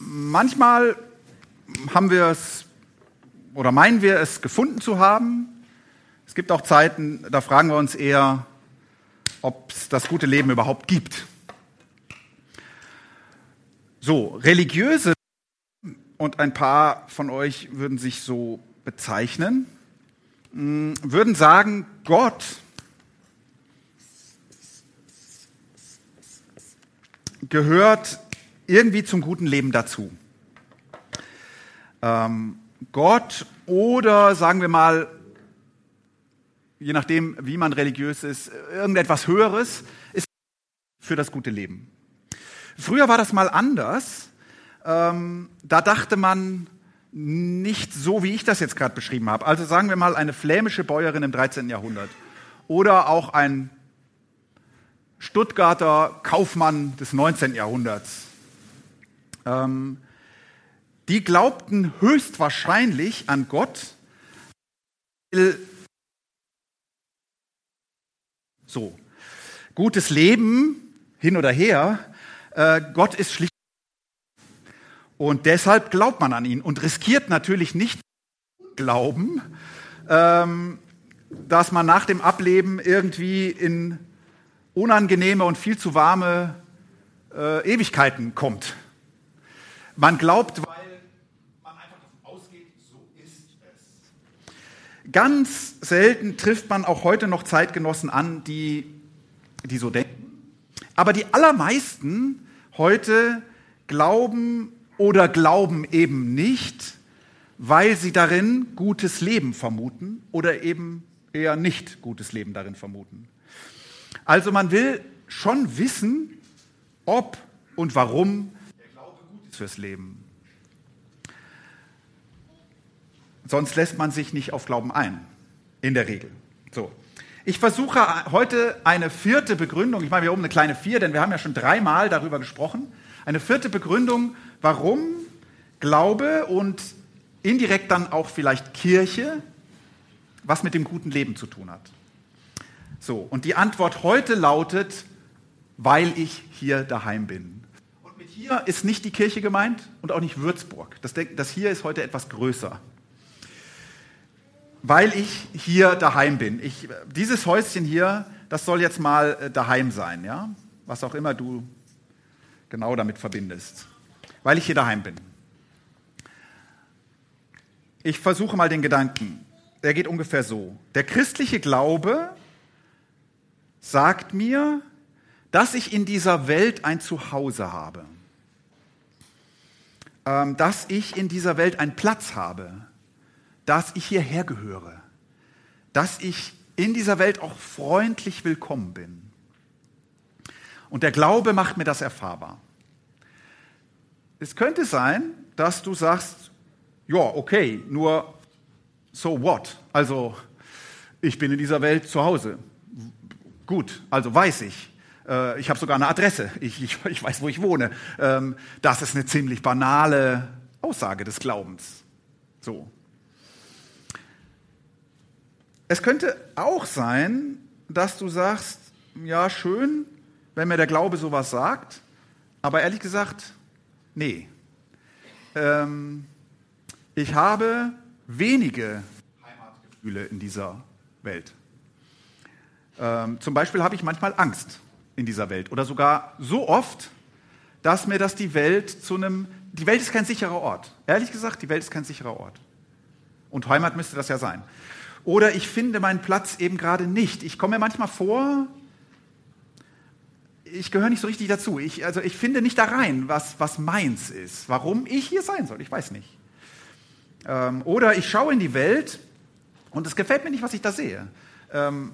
manchmal haben wir es oder meinen wir es gefunden zu haben. Es gibt auch Zeiten, da fragen wir uns eher, ob es das gute Leben überhaupt gibt. So, religiöse und ein paar von euch würden sich so bezeichnen, hm, würden sagen, Gott gehört irgendwie zum guten Leben dazu. Ähm, Gott oder sagen wir mal, je nachdem, wie man religiös ist, irgendetwas Höheres ist für das gute Leben. Früher war das mal anders. Ähm, da dachte man nicht so, wie ich das jetzt gerade beschrieben habe. Also sagen wir mal eine flämische Bäuerin im 13. Jahrhundert oder auch ein Stuttgarter Kaufmann des 19. Jahrhunderts. Ähm, die glaubten höchstwahrscheinlich an Gott. So, gutes Leben hin oder her, äh, Gott ist schlicht. Und deshalb glaubt man an ihn und riskiert natürlich nicht Glauben, ähm, dass man nach dem Ableben irgendwie in unangenehme und viel zu warme äh, Ewigkeiten kommt. Man glaubt, weil man einfach davon ausgeht, so ist es. Ganz selten trifft man auch heute noch Zeitgenossen an, die, die so denken. Aber die allermeisten heute glauben oder glauben eben nicht, weil sie darin gutes Leben vermuten oder eben eher nicht gutes Leben darin vermuten. Also man will schon wissen, ob und warum der Glaube gut ist fürs Leben. Sonst lässt man sich nicht auf Glauben ein, in der Regel. So. Ich versuche heute eine vierte Begründung, ich mache hier oben eine kleine vier, denn wir haben ja schon dreimal darüber gesprochen, eine vierte Begründung, warum Glaube und indirekt dann auch vielleicht Kirche was mit dem guten Leben zu tun hat. So, und die Antwort heute lautet, weil ich hier daheim bin. Hier ist nicht die Kirche gemeint und auch nicht Würzburg. Das, das hier ist heute etwas größer. Weil ich hier daheim bin. Ich, dieses Häuschen hier, das soll jetzt mal äh, daheim sein, ja? Was auch immer du genau damit verbindest. Weil ich hier daheim bin. Ich versuche mal den Gedanken. Der geht ungefähr so. Der christliche Glaube sagt mir, dass ich in dieser Welt ein Zuhause habe, dass ich in dieser Welt einen Platz habe, dass ich hierher gehöre, dass ich in dieser Welt auch freundlich willkommen bin. Und der Glaube macht mir das erfahrbar. Es könnte sein, dass du sagst, ja, okay, nur so what? Also ich bin in dieser Welt zu Hause. Gut, also weiß ich. Äh, ich habe sogar eine Adresse. Ich, ich, ich, weiß, wo ich wohne. Ähm, das ist eine ziemlich banale Aussage des Glaubens. So. Es könnte auch sein, dass du sagst, ja, schön, wenn mir der Glaube sowas sagt, aber ehrlich gesagt, nee. Ähm, ich habe wenige Heimatgefühle in dieser Welt. Ähm, zum Beispiel habe ich manchmal Angst in dieser Welt oder sogar so oft, dass mir das die Welt zu einem, die Welt ist kein sicherer Ort. Ehrlich gesagt, die Welt ist kein sicherer Ort. Und Heimat müsste das ja sein. Oder ich finde meinen Platz eben gerade nicht. Ich komme mir manchmal vor, ich gehöre nicht so richtig dazu. Ich, also ich finde nicht da rein, was, was meins ist. Warum ich hier sein soll, ich weiß nicht. Ähm, oder ich schaue in die Welt und es gefällt mir nicht, was ich da sehe. Ähm,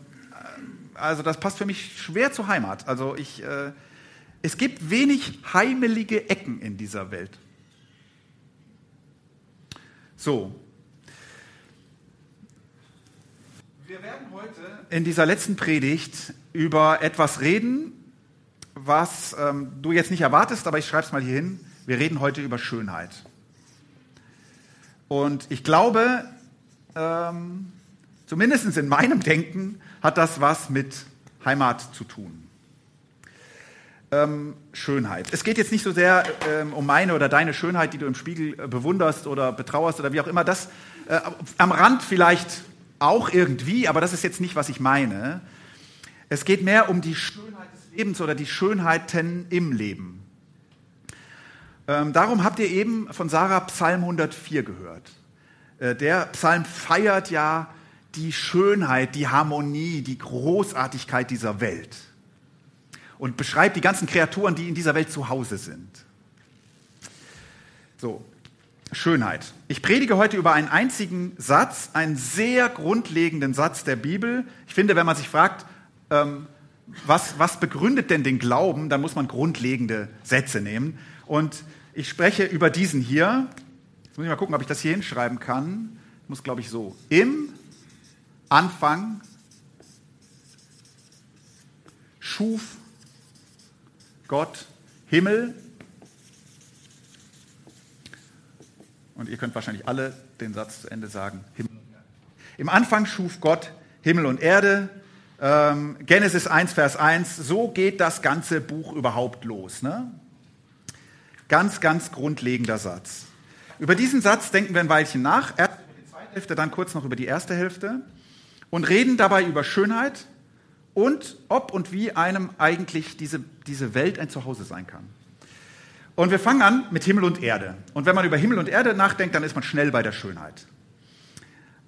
also das passt für mich schwer zur Heimat. Also ich, äh, es gibt wenig heimelige Ecken in dieser Welt. So. Wir werden heute in dieser letzten Predigt über etwas reden, was ähm, du jetzt nicht erwartest, aber ich schreibe es mal hier hin. Wir reden heute über Schönheit. Und ich glaube, ähm, zumindest in meinem Denken, hat das was mit Heimat zu tun. Ähm, Schönheit. Es geht jetzt nicht so sehr ähm, um meine oder deine Schönheit, die du im Spiegel äh, bewunderst oder betrauerst oder wie auch immer. Das äh, am Rand vielleicht auch irgendwie, aber das ist jetzt nicht, was ich meine. Es geht mehr um die Schönheit des Lebens oder die Schönheiten im Leben. Ähm, darum habt ihr eben von Sarah Psalm 104 gehört. Äh, der Psalm feiert ja die Schönheit, die Harmonie, die Großartigkeit dieser Welt und beschreibt die ganzen Kreaturen, die in dieser Welt zu Hause sind. So, Schönheit. Ich predige heute über einen einzigen Satz, einen sehr grundlegenden Satz der Bibel. Ich finde, wenn man sich fragt, ähm, was, was begründet denn den Glauben, dann muss man grundlegende Sätze nehmen. Und ich spreche über diesen hier. Jetzt muss ich mal gucken, ob ich das hier hinschreiben kann. Ich muss, glaube ich, so. Im Anfang schuf Gott Himmel. Und ihr könnt wahrscheinlich alle den Satz zu Ende sagen. Himmel Im Anfang schuf Gott Himmel und Erde. Ähm, Genesis 1, Vers 1. So geht das ganze Buch überhaupt los. Ne? Ganz, ganz grundlegender Satz. Über diesen Satz denken wir ein Weilchen nach. Erst über die zweite Hälfte, dann kurz noch über die erste Hälfte. Und reden dabei über Schönheit und ob und wie einem eigentlich diese, diese Welt ein Zuhause sein kann. Und wir fangen an mit Himmel und Erde. Und wenn man über Himmel und Erde nachdenkt, dann ist man schnell bei der Schönheit.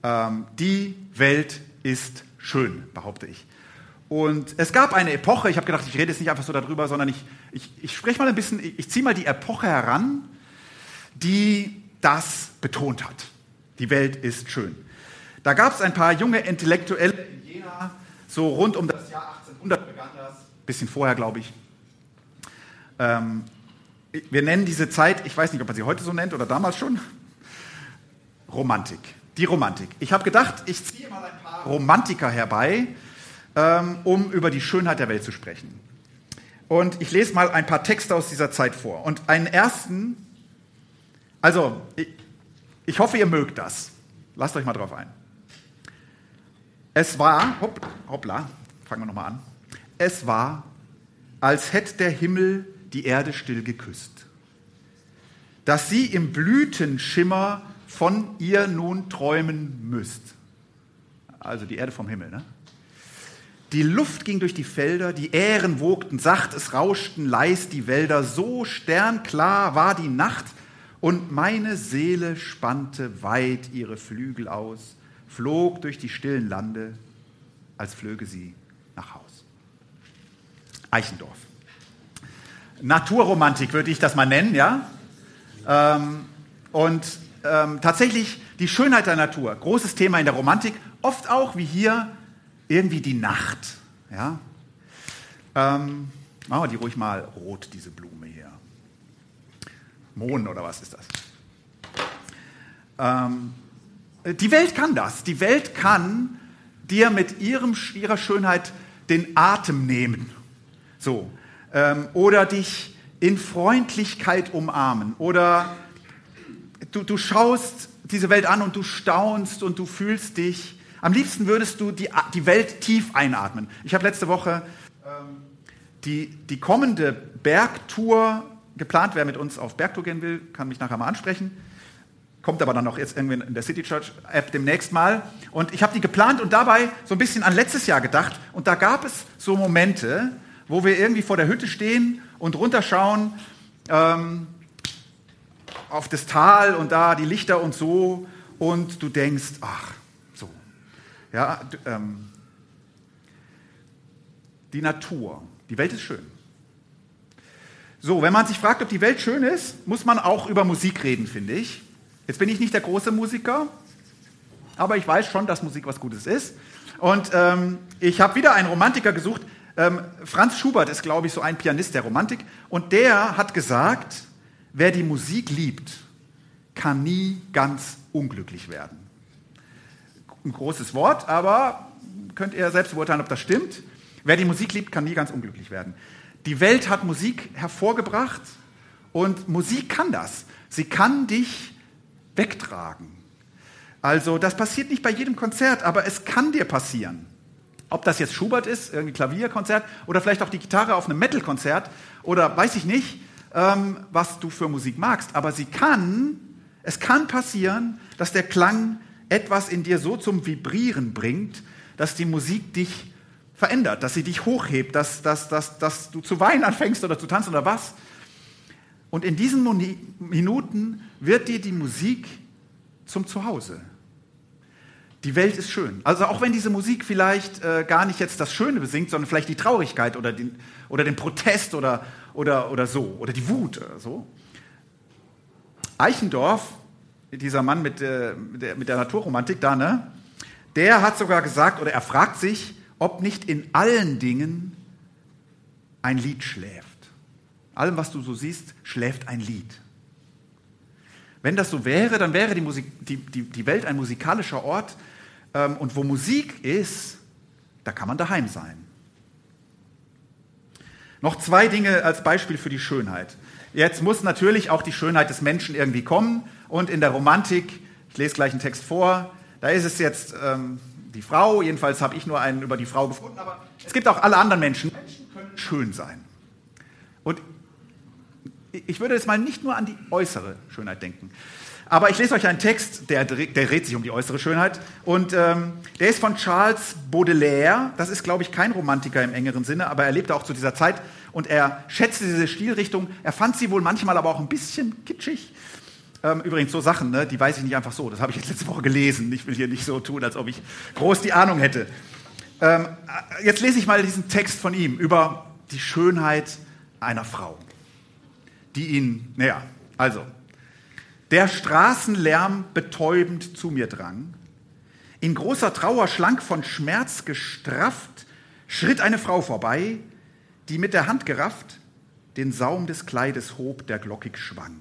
Ähm, die Welt ist schön, behaupte ich. Und es gab eine Epoche, ich habe gedacht, ich rede jetzt nicht einfach so darüber, sondern ich, ich, ich spreche mal ein bisschen, ich, ich ziehe mal die Epoche heran, die das betont hat. Die Welt ist schön. Da gab es ein paar junge Intellektuelle in Jena, so rund um das Jahr 1800 begann das, bisschen vorher, glaube ich. Ähm, wir nennen diese Zeit, ich weiß nicht, ob man sie heute so nennt oder damals schon, Romantik. Die Romantik. Ich habe gedacht, ich ziehe mal ein paar Romantiker herbei, ähm, um über die Schönheit der Welt zu sprechen. Und ich lese mal ein paar Texte aus dieser Zeit vor. Und einen ersten, also ich, ich hoffe, ihr mögt das. Lasst euch mal drauf ein. Es war, hopp, hoppla, fangen wir nochmal an. Es war, als hätte der Himmel die Erde still geküsst, dass sie im Blütenschimmer von ihr nun träumen müsst. Also die Erde vom Himmel, ne? Die Luft ging durch die Felder, die Ähren wogten sacht, es rauschten leis die Wälder, so sternklar war die Nacht, und meine Seele spannte weit ihre Flügel aus flog durch die stillen Lande, als flöge sie nach Haus. Eichendorf. Naturromantik würde ich das mal nennen, ja. Ähm, und ähm, tatsächlich die Schönheit der Natur, großes Thema in der Romantik, oft auch wie hier irgendwie die Nacht, ja. Ähm, machen wir die ruhig mal rot, diese Blume hier. Mohn oder was ist das? Ähm, die Welt kann das. Die Welt kann dir mit ihrem, ihrer Schönheit den Atem nehmen. So. Ähm, oder dich in Freundlichkeit umarmen. Oder du, du schaust diese Welt an und du staunst und du fühlst dich. Am liebsten würdest du die, die Welt tief einatmen. Ich habe letzte Woche ähm, die, die kommende Bergtour geplant. Wer mit uns auf Bergtour gehen will, kann mich nachher mal ansprechen kommt aber dann noch jetzt irgendwie in der City Church App demnächst mal. Und ich habe die geplant und dabei so ein bisschen an letztes Jahr gedacht. Und da gab es so Momente, wo wir irgendwie vor der Hütte stehen und runterschauen ähm, auf das Tal und da die Lichter und so. Und du denkst, ach, so. Ja, ähm, die Natur, die Welt ist schön. So, wenn man sich fragt, ob die Welt schön ist, muss man auch über Musik reden, finde ich. Jetzt bin ich nicht der große Musiker, aber ich weiß schon, dass Musik was Gutes ist. Und ähm, ich habe wieder einen Romantiker gesucht. Ähm, Franz Schubert ist, glaube ich, so ein Pianist der Romantik. Und der hat gesagt, wer die Musik liebt, kann nie ganz unglücklich werden. Ein großes Wort, aber könnt ihr selbst beurteilen, ob das stimmt. Wer die Musik liebt, kann nie ganz unglücklich werden. Die Welt hat Musik hervorgebracht und Musik kann das. Sie kann dich wegtragen. Also das passiert nicht bei jedem Konzert, aber es kann dir passieren. Ob das jetzt Schubert ist, irgendwie Klavierkonzert oder vielleicht auch die Gitarre auf einem Metal-Konzert oder weiß ich nicht, ähm, was du für Musik magst. Aber sie kann, es kann passieren, dass der Klang etwas in dir so zum Vibrieren bringt, dass die Musik dich verändert, dass sie dich hochhebt, dass, dass, dass, dass du zu weinen anfängst oder zu tanzen oder was. Und in diesen Minuten wird dir die Musik zum Zuhause. Die Welt ist schön. Also auch wenn diese Musik vielleicht äh, gar nicht jetzt das Schöne besingt, sondern vielleicht die Traurigkeit oder den, oder den Protest oder, oder, oder so, oder die Wut oder so. Eichendorff, dieser Mann mit, äh, mit, der, mit der Naturromantik da, ne, der hat sogar gesagt, oder er fragt sich, ob nicht in allen Dingen ein Lied schläft. Allem, was du so siehst, schläft ein Lied. Wenn das so wäre, dann wäre die, Musik, die, die, die Welt ein musikalischer Ort. Ähm, und wo Musik ist, da kann man daheim sein. Noch zwei Dinge als Beispiel für die Schönheit. Jetzt muss natürlich auch die Schönheit des Menschen irgendwie kommen. Und in der Romantik, ich lese gleich einen Text vor, da ist es jetzt ähm, die Frau, jedenfalls habe ich nur einen über die Frau gefunden, aber es gibt auch alle anderen Menschen. Menschen können schön sein. Und ich würde jetzt mal nicht nur an die äußere Schönheit denken. Aber ich lese euch einen Text, der, der dreht sich um die äußere Schönheit. Und ähm, der ist von Charles Baudelaire. Das ist, glaube ich, kein Romantiker im engeren Sinne, aber er lebte auch zu dieser Zeit und er schätzte diese Stilrichtung. Er fand sie wohl manchmal aber auch ein bisschen kitschig. Ähm, übrigens, so Sachen, ne, die weiß ich nicht einfach so. Das habe ich jetzt letzte Woche gelesen. Ich will hier nicht so tun, als ob ich groß die Ahnung hätte. Ähm, jetzt lese ich mal diesen Text von ihm über die Schönheit einer Frau die ihn, naja, also, der Straßenlärm betäubend zu mir drang. In großer Trauer, schlank von Schmerz gestrafft, schritt eine Frau vorbei, die mit der Hand gerafft den Saum des Kleides hob, der glockig schwang.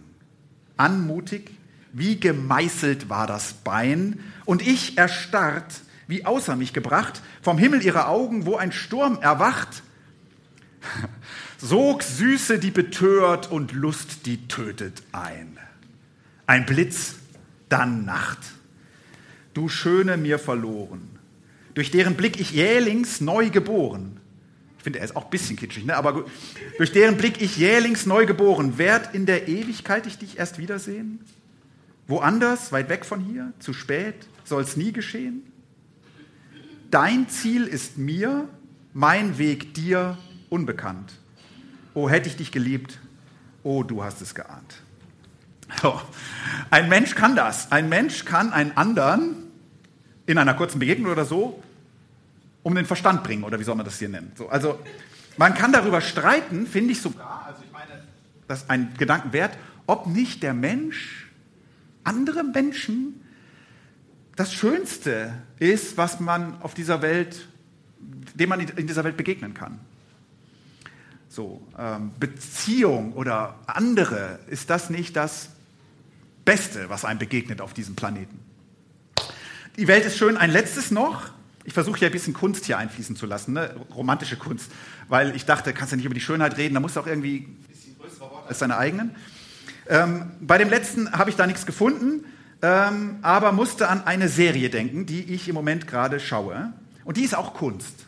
Anmutig, wie gemeißelt war das Bein, und ich erstarrt, wie außer mich gebracht, vom Himmel ihre Augen, wo ein Sturm erwacht, Sog Süße, die betört und Lust, die tötet ein. Ein Blitz, dann Nacht. Du Schöne mir verloren, durch deren Blick ich jählings neu geboren. Ich finde, er ist auch ein bisschen kitschig, ne? aber gut. Durch deren Blick ich jählings neu geboren, werd in der Ewigkeit ich dich erst wiedersehen? Woanders, weit weg von hier, zu spät, soll's nie geschehen? Dein Ziel ist mir, mein Weg dir unbekannt. Oh, hätte ich dich geliebt. Oh, du hast es geahnt. So. Ein Mensch kann das. Ein Mensch kann einen anderen in einer kurzen Begegnung oder so um den Verstand bringen, oder wie soll man das hier nennen? So, also man kann darüber streiten, finde ich sogar, also ich meine, das ist ein Gedanken wert, ob nicht der Mensch andere Menschen das Schönste ist, was man auf dieser Welt, dem man in dieser Welt begegnen kann. So, ähm, Beziehung oder andere, ist das nicht das Beste, was einem begegnet auf diesem Planeten? Die Welt ist schön. Ein letztes noch. Ich versuche ja ein bisschen Kunst hier einfließen zu lassen, ne? romantische Kunst, weil ich dachte, kannst du nicht über die Schönheit reden, da musst du auch irgendwie ein bisschen größere Worte als deine eigenen. Ähm, bei dem letzten habe ich da nichts gefunden, ähm, aber musste an eine Serie denken, die ich im Moment gerade schaue. Und die ist auch Kunst.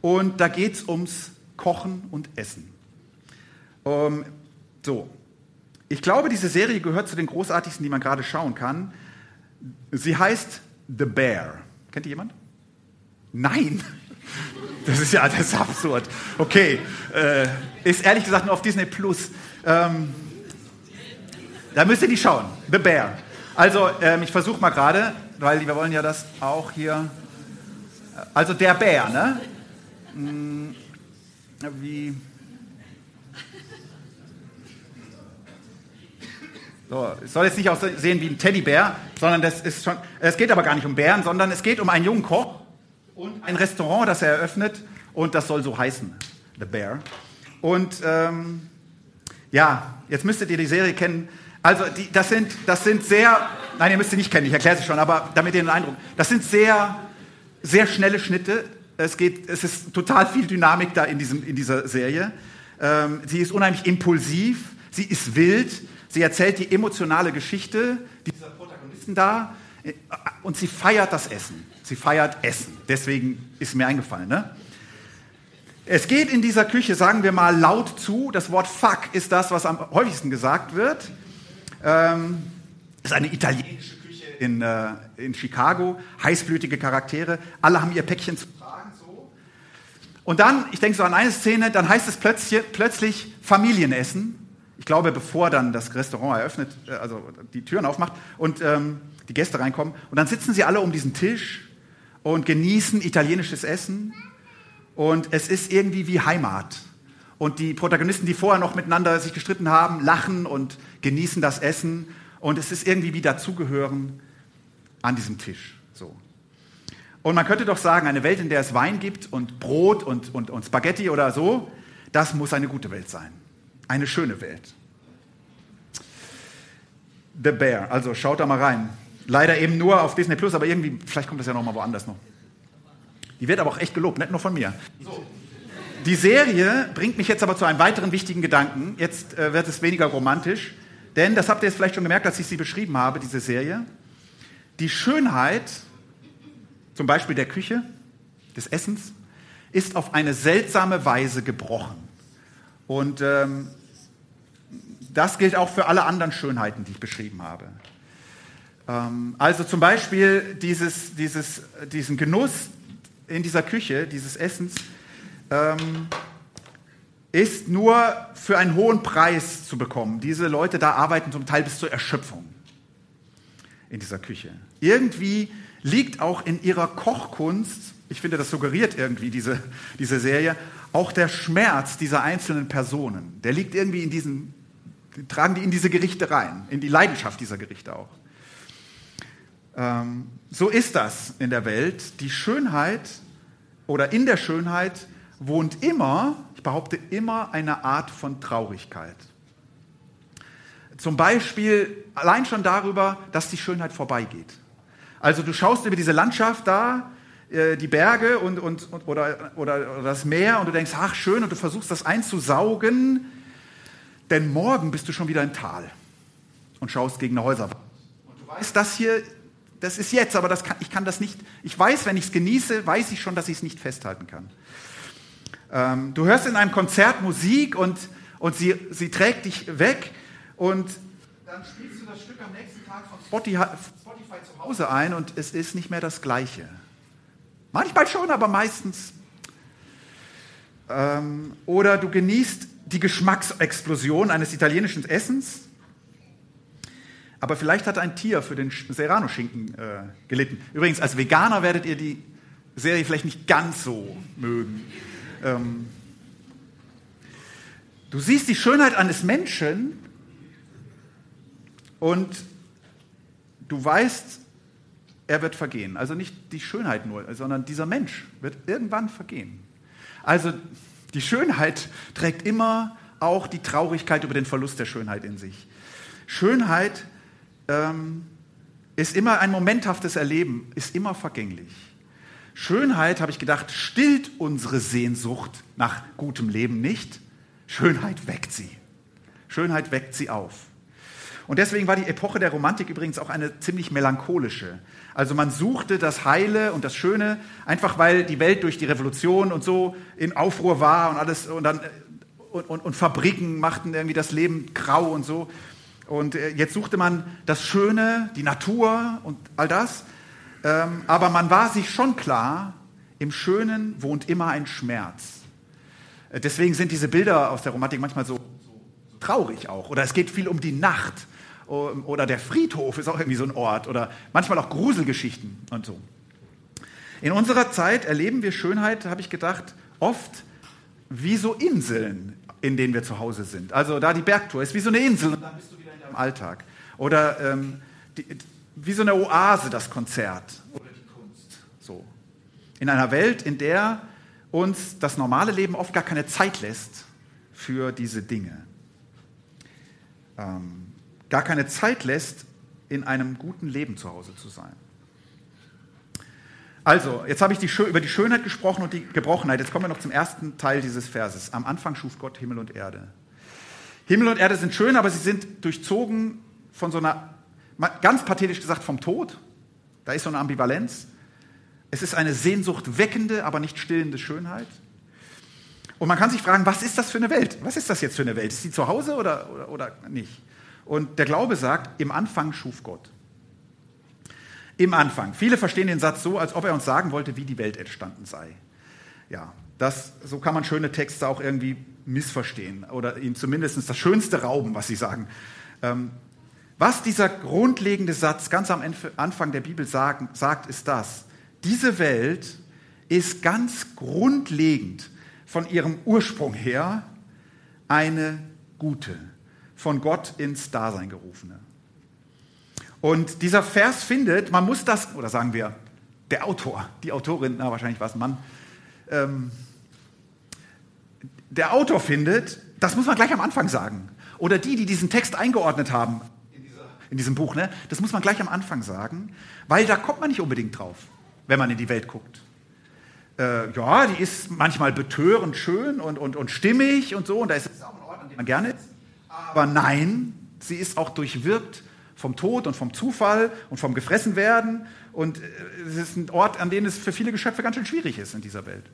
Und da geht es ums Kochen und Essen. Ähm, so, ich glaube, diese Serie gehört zu den großartigsten, die man gerade schauen kann. Sie heißt The Bear. Kennt ihr jemand? Nein. Das ist ja das absurd. Okay, äh, ist ehrlich gesagt nur auf Disney Plus. Ähm, da müsst ihr die schauen. The Bear. Also, ähm, ich versuche mal gerade, weil wir wollen ja das auch hier. Also der Bär, ne? Wie. So, es soll jetzt nicht aussehen wie ein Teddybär, sondern das ist schon, es geht aber gar nicht um Bären, sondern es geht um einen jungen Koch und ein Restaurant, das er eröffnet und das soll so heißen, The Bear. Und ähm, ja, jetzt müsstet ihr die Serie kennen. Also die, das, sind, das sind sehr, nein, ihr müsst sie nicht kennen, ich erkläre sie schon, aber damit ihr einen Eindruck, das sind sehr, sehr schnelle Schnitte. Es, geht, es ist total viel Dynamik da in, diesem, in dieser Serie. Ähm, sie ist unheimlich impulsiv, sie ist wild, sie erzählt die emotionale Geschichte dieser Protagonisten da äh, und sie feiert das Essen. Sie feiert Essen. Deswegen ist mir eingefallen. Ne? Es geht in dieser Küche, sagen wir mal, laut zu. Das Wort Fuck ist das, was am häufigsten gesagt wird. Ähm, ist eine italienische Küche in, äh, in Chicago, heißblütige Charaktere. Alle haben ihr Päckchen zu. Und dann, ich denke so an eine Szene, dann heißt es plötzlich, plötzlich Familienessen. Ich glaube, bevor dann das Restaurant eröffnet, äh, also die Türen aufmacht und ähm, die Gäste reinkommen. Und dann sitzen sie alle um diesen Tisch und genießen italienisches Essen. Und es ist irgendwie wie Heimat. Und die Protagonisten, die vorher noch miteinander sich gestritten haben, lachen und genießen das Essen. Und es ist irgendwie wie dazugehören an diesem Tisch. So. Und man könnte doch sagen, eine Welt, in der es Wein gibt und Brot und, und, und Spaghetti oder so, das muss eine gute Welt sein. Eine schöne Welt. The Bear, also schaut da mal rein. Leider eben nur auf Disney Plus, aber irgendwie, vielleicht kommt das ja noch mal woanders noch. Die wird aber auch echt gelobt, nicht nur von mir. So. Die Serie bringt mich jetzt aber zu einem weiteren wichtigen Gedanken. Jetzt äh, wird es weniger romantisch, denn das habt ihr jetzt vielleicht schon gemerkt, dass ich sie beschrieben habe, diese Serie. Die Schönheit, zum Beispiel der Küche, des Essens, ist auf eine seltsame Weise gebrochen. Und ähm, das gilt auch für alle anderen Schönheiten, die ich beschrieben habe. Ähm, also zum Beispiel dieses, dieses, diesen Genuss in dieser Küche, dieses Essens, ähm, ist nur für einen hohen Preis zu bekommen. Diese Leute da arbeiten zum Teil bis zur Erschöpfung in dieser Küche. Irgendwie liegt auch in ihrer Kochkunst, ich finde, das suggeriert irgendwie diese, diese Serie, auch der Schmerz dieser einzelnen Personen. Der liegt irgendwie in diesen, die tragen die in diese Gerichte rein, in die Leidenschaft dieser Gerichte auch. Ähm, so ist das in der Welt. Die Schönheit oder in der Schönheit wohnt immer, ich behaupte immer, eine Art von Traurigkeit. Zum Beispiel allein schon darüber, dass die Schönheit vorbeigeht. Also du schaust über diese Landschaft da, äh, die Berge und, und, oder, oder, oder das Meer und du denkst, ach schön, und du versuchst das einzusaugen, denn morgen bist du schon wieder im Tal und schaust gegen eine Häuserwand. Und du weißt, das hier, das ist jetzt, aber das kann, ich kann das nicht, ich weiß, wenn ich es genieße, weiß ich schon, dass ich es nicht festhalten kann. Ähm, du hörst in einem Konzert Musik und, und sie, sie trägt dich weg und dann spielst du das Stück am nächsten Tag von Spotify, Spotify zu Hause ein und es ist nicht mehr das Gleiche. Manchmal schon, aber meistens. Ähm, oder du genießt die Geschmacksexplosion eines italienischen Essens, aber vielleicht hat ein Tier für den Serrano-Schinken äh, gelitten. Übrigens, als Veganer werdet ihr die Serie vielleicht nicht ganz so mögen. Ähm, du siehst die Schönheit eines Menschen und du weißt, er wird vergehen. Also nicht die Schönheit nur, sondern dieser Mensch wird irgendwann vergehen. Also die Schönheit trägt immer auch die Traurigkeit über den Verlust der Schönheit in sich. Schönheit ähm, ist immer ein momenthaftes Erleben, ist immer vergänglich. Schönheit, habe ich gedacht, stillt unsere Sehnsucht nach gutem Leben nicht. Schönheit weckt sie. Schönheit weckt sie auf. Und deswegen war die Epoche der Romantik übrigens auch eine ziemlich melancholische. Also man suchte das Heile und das Schöne, einfach weil die Welt durch die Revolution und so in Aufruhr war und alles und dann und, und, und Fabriken machten irgendwie das Leben grau und so. Und äh, jetzt suchte man das Schöne, die Natur und all das. Ähm, aber man war sich schon klar, im Schönen wohnt immer ein Schmerz. Äh, deswegen sind diese Bilder aus der Romantik manchmal so traurig auch. Oder es geht viel um die Nacht. Oder der Friedhof ist auch irgendwie so ein Ort. Oder manchmal auch Gruselgeschichten und so. In unserer Zeit erleben wir Schönheit, habe ich gedacht, oft wie so Inseln, in denen wir zu Hause sind. Also da die Bergtour ist wie so eine Insel und dann bist du wieder in deinem Alltag. Oder ähm, die, wie so eine Oase, das Konzert oder die Kunst. So. In einer Welt, in der uns das normale Leben oft gar keine Zeit lässt für diese Dinge. Ähm, gar keine Zeit lässt, in einem guten Leben zu Hause zu sein. Also, jetzt habe ich die, über die Schönheit gesprochen und die Gebrochenheit. Jetzt kommen wir noch zum ersten Teil dieses Verses. Am Anfang schuf Gott Himmel und Erde. Himmel und Erde sind schön, aber sie sind durchzogen von so einer, ganz pathetisch gesagt, vom Tod. Da ist so eine Ambivalenz. Es ist eine Sehnsucht weckende, aber nicht stillende Schönheit. Und man kann sich fragen, was ist das für eine Welt? Was ist das jetzt für eine Welt? Ist sie zu Hause oder, oder, oder nicht? Und der Glaube sagt, im Anfang schuf Gott. Im Anfang. Viele verstehen den Satz so, als ob er uns sagen wollte, wie die Welt entstanden sei. Ja, das, so kann man schöne Texte auch irgendwie missverstehen oder ihnen zumindest das Schönste rauben, was sie sagen. Ähm, was dieser grundlegende Satz ganz am Anfang der Bibel sagen, sagt, ist das. Diese Welt ist ganz grundlegend von ihrem Ursprung her eine gute, von Gott ins Dasein gerufene. Und dieser Vers findet, man muss das, oder sagen wir, der Autor, die Autorin, na, wahrscheinlich war es ein Mann, ähm, der Autor findet, das muss man gleich am Anfang sagen. Oder die, die diesen Text eingeordnet haben in, diesem Buch, ne, das muss man gleich am Anfang sagen, weil da kommt man nicht unbedingt drauf, wenn man in die Welt guckt. Äh, ja, die ist manchmal betörend schön und, und, und stimmig und so, und da ist es auch ein Ort, an dem man gerne ist. Aber nein, sie ist auch durchwirkt vom Tod und vom Zufall und vom Gefressenwerden. Und äh, es ist ein Ort, an dem es für viele Geschöpfe ganz schön schwierig ist in dieser Welt.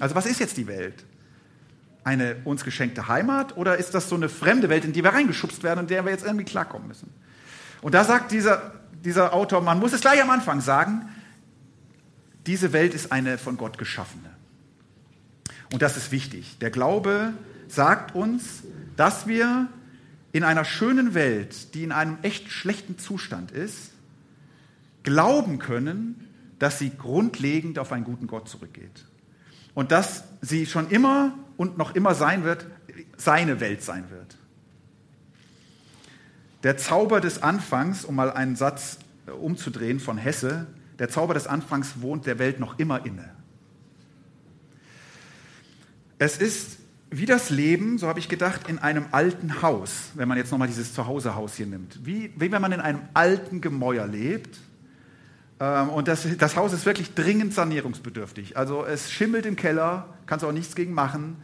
Also was ist jetzt die Welt? Eine uns geschenkte Heimat oder ist das so eine fremde Welt, in die wir reingeschubst werden und der wir jetzt irgendwie klarkommen müssen? Und da sagt dieser, dieser Autor, man muss es gleich am Anfang sagen, diese Welt ist eine von Gott geschaffene. Und das ist wichtig. Der Glaube sagt uns, dass wir in einer schönen Welt, die in einem echt schlechten Zustand ist, glauben können, dass sie grundlegend auf einen guten Gott zurückgeht. Und dass sie schon immer und noch immer sein wird, seine Welt sein wird. Der Zauber des Anfangs, um mal einen Satz äh, umzudrehen von Hesse, der Zauber des Anfangs wohnt der Welt noch immer inne. Es ist wie das Leben, so habe ich gedacht, in einem alten Haus, wenn man jetzt nochmal dieses Zuhausehaus hier nimmt. Wie, wie wenn man in einem alten Gemäuer lebt. Ähm, und das, das Haus ist wirklich dringend sanierungsbedürftig. Also es schimmelt im Keller, kannst auch nichts gegen machen.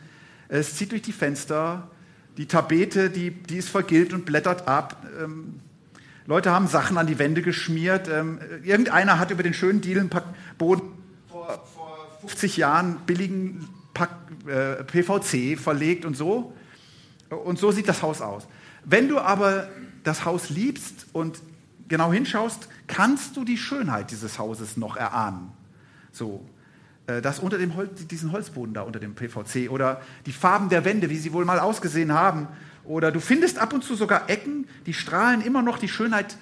Es zieht durch die Fenster. Die Tapete, die, die ist vergilbt und blättert ab. Ähm, Leute haben Sachen an die Wände geschmiert. Ähm, irgendeiner hat über den schönen Dielenboden vor, vor 50 Jahren billigen äh, PVC verlegt und so. Und so sieht das Haus aus. Wenn du aber das Haus liebst und genau hinschaust, kannst du die Schönheit dieses Hauses noch erahnen. So, äh, das unter dem Holz, diesen Holzboden da unter dem PVC oder die Farben der Wände, wie sie wohl mal ausgesehen haben. Oder du findest ab und zu sogar Ecken, die strahlen immer noch die Schönheit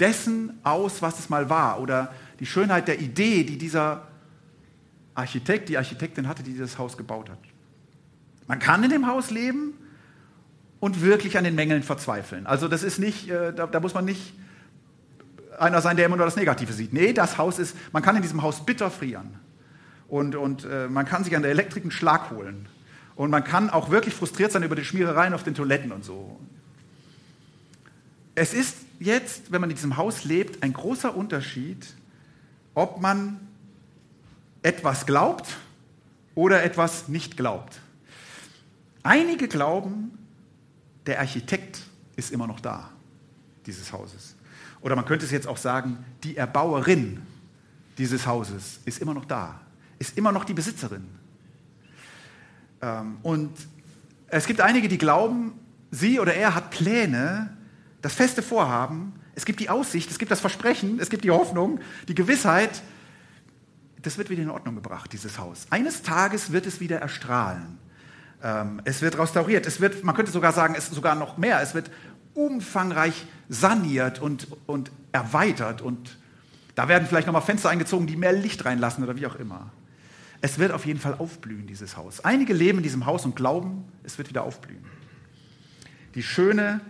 dessen aus, was es mal war. Oder die Schönheit der Idee, die dieser Architekt, die Architektin hatte, die dieses Haus gebaut hat. Man kann in dem Haus leben und wirklich an den Mängeln verzweifeln. Also das ist nicht, äh, da, da, muss man nicht einer sein, der immer nur das Negative sieht. Nee, das Haus ist, man kann in diesem Haus bitter frieren. Und, und äh, man kann sich an der Elektrik einen Schlag holen. Und man kann auch wirklich frustriert sein über die Schmierereien auf den Toiletten und so. Es ist jetzt, wenn man in diesem Haus lebt, ein großer Unterschied, ob man etwas glaubt oder etwas nicht glaubt. Einige glauben, der Architekt ist immer noch da, dieses Hauses. Oder man könnte es jetzt auch sagen, die Erbauerin dieses Hauses ist immer noch da, ist immer noch die Besitzerin. Ähm, und es gibt einige, die glauben, sie oder er hat Pläne, das feste Vorhaben, es gibt die Aussicht, es gibt das Versprechen, es gibt die Hoffnung, die Gewissheit, das wird wieder in Ordnung gebracht, dieses Haus. Eines Tages wird es wieder erstrahlen. Ähm, es wird restauriert. Es wird, man könnte sogar sagen, es ist sogar noch mehr. Es wird umfangreich saniert und, und erweitert. Und da werden vielleicht nochmal Fenster eingezogen, die mehr Licht reinlassen oder wie auch immer. Es wird auf jeden Fall aufblühen, dieses Haus. Einige leben in diesem Haus und glauben, es wird wieder aufblühen. Die schöne,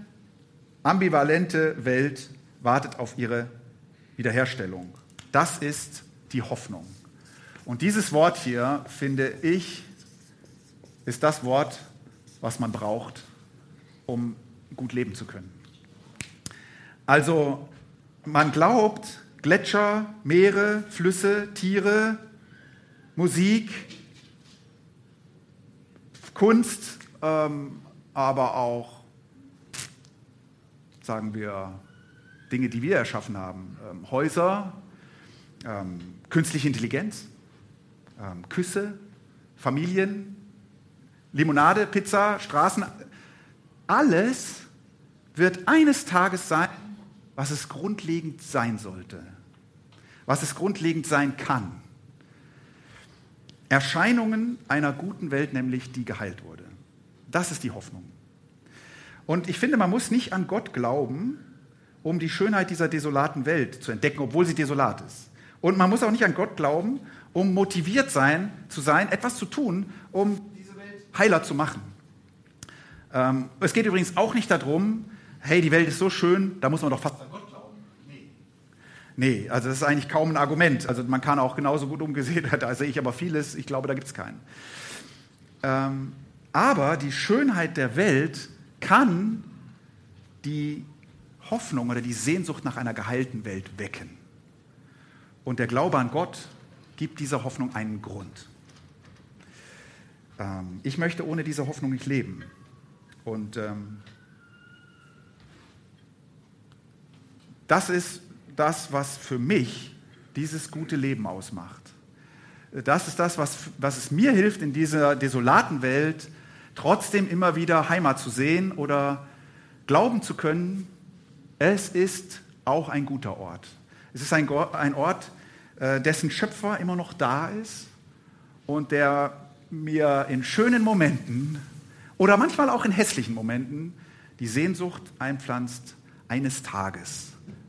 ambivalente Welt wartet auf ihre Wiederherstellung. Das ist die Hoffnung. Und dieses Wort hier, finde ich, ist das Wort, was man braucht, um gut leben zu können. Also man glaubt, Gletscher, Meere, Flüsse, Tiere, Musik, Kunst, ähm, aber auch, sagen wir, Dinge, die wir erschaffen haben. Ähm, Häuser, ähm, künstliche Intelligenz, ähm, Küsse, Familien, Limonade, Pizza, Straßen. Alles wird eines Tages sein, was es grundlegend sein sollte, was es grundlegend sein kann. Erscheinungen einer guten Welt, nämlich die geheilt wurde. Das ist die Hoffnung. Und ich finde, man muss nicht an Gott glauben, um die Schönheit dieser desolaten Welt zu entdecken, obwohl sie desolat ist. Und man muss auch nicht an Gott glauben, um motiviert sein, zu sein, etwas zu tun, um diese Welt heiler zu machen. Ähm, es geht übrigens auch nicht darum, hey, die Welt ist so schön, da muss man doch fast an. Nee, also das ist eigentlich kaum ein Argument. Also man kann auch genauso gut umgesehen, da sehe ich aber vieles, ich glaube, da gibt es keinen. Ähm, aber die Schönheit der Welt kann die Hoffnung oder die Sehnsucht nach einer geheilten Welt wecken. Und der Glaube an Gott gibt dieser Hoffnung einen Grund. Ähm, ich möchte ohne diese Hoffnung nicht leben. Und ähm, das ist das, was für mich dieses gute Leben ausmacht. Das ist das, was, was es mir hilft, in dieser desolaten Welt trotzdem immer wieder Heimat zu sehen oder glauben zu können, es ist auch ein guter Ort. Es ist ein, ein Ort, äh, dessen Schöpfer immer noch da ist und der mir in schönen Momenten oder manchmal auch in hässlichen Momenten die Sehnsucht einpflanzt, eines Tages